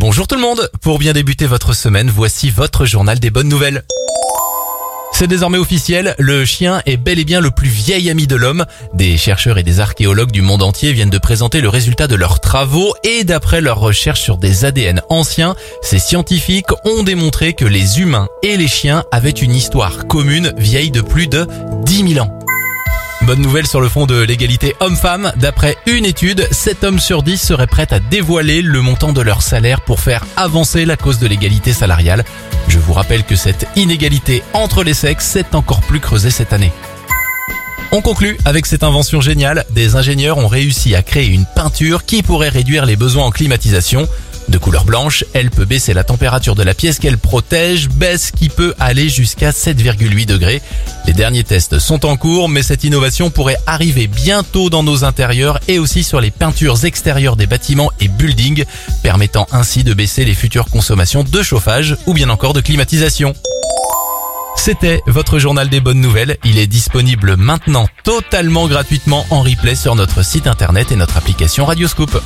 Bonjour tout le monde Pour bien débuter votre semaine, voici votre journal des bonnes nouvelles. C'est désormais officiel, le chien est bel et bien le plus vieil ami de l'homme. Des chercheurs et des archéologues du monde entier viennent de présenter le résultat de leurs travaux et d'après leurs recherches sur des ADN anciens, ces scientifiques ont démontré que les humains et les chiens avaient une histoire commune vieille de plus de 10 000 ans. Bonne nouvelle sur le fond de l'égalité homme-femme. D'après une étude, 7 hommes sur 10 seraient prêts à dévoiler le montant de leur salaire pour faire avancer la cause de l'égalité salariale. Je vous rappelle que cette inégalité entre les sexes s'est encore plus creusée cette année. On conclut avec cette invention géniale. Des ingénieurs ont réussi à créer une peinture qui pourrait réduire les besoins en climatisation. De couleur blanche, elle peut baisser la température de la pièce qu'elle protège, baisse qui peut aller jusqu'à 7,8 degrés. Les derniers tests sont en cours, mais cette innovation pourrait arriver bientôt dans nos intérieurs et aussi sur les peintures extérieures des bâtiments et buildings, permettant ainsi de baisser les futures consommations de chauffage ou bien encore de climatisation. C'était votre journal des bonnes nouvelles. Il est disponible maintenant totalement gratuitement en replay sur notre site internet et notre application Radioscoop.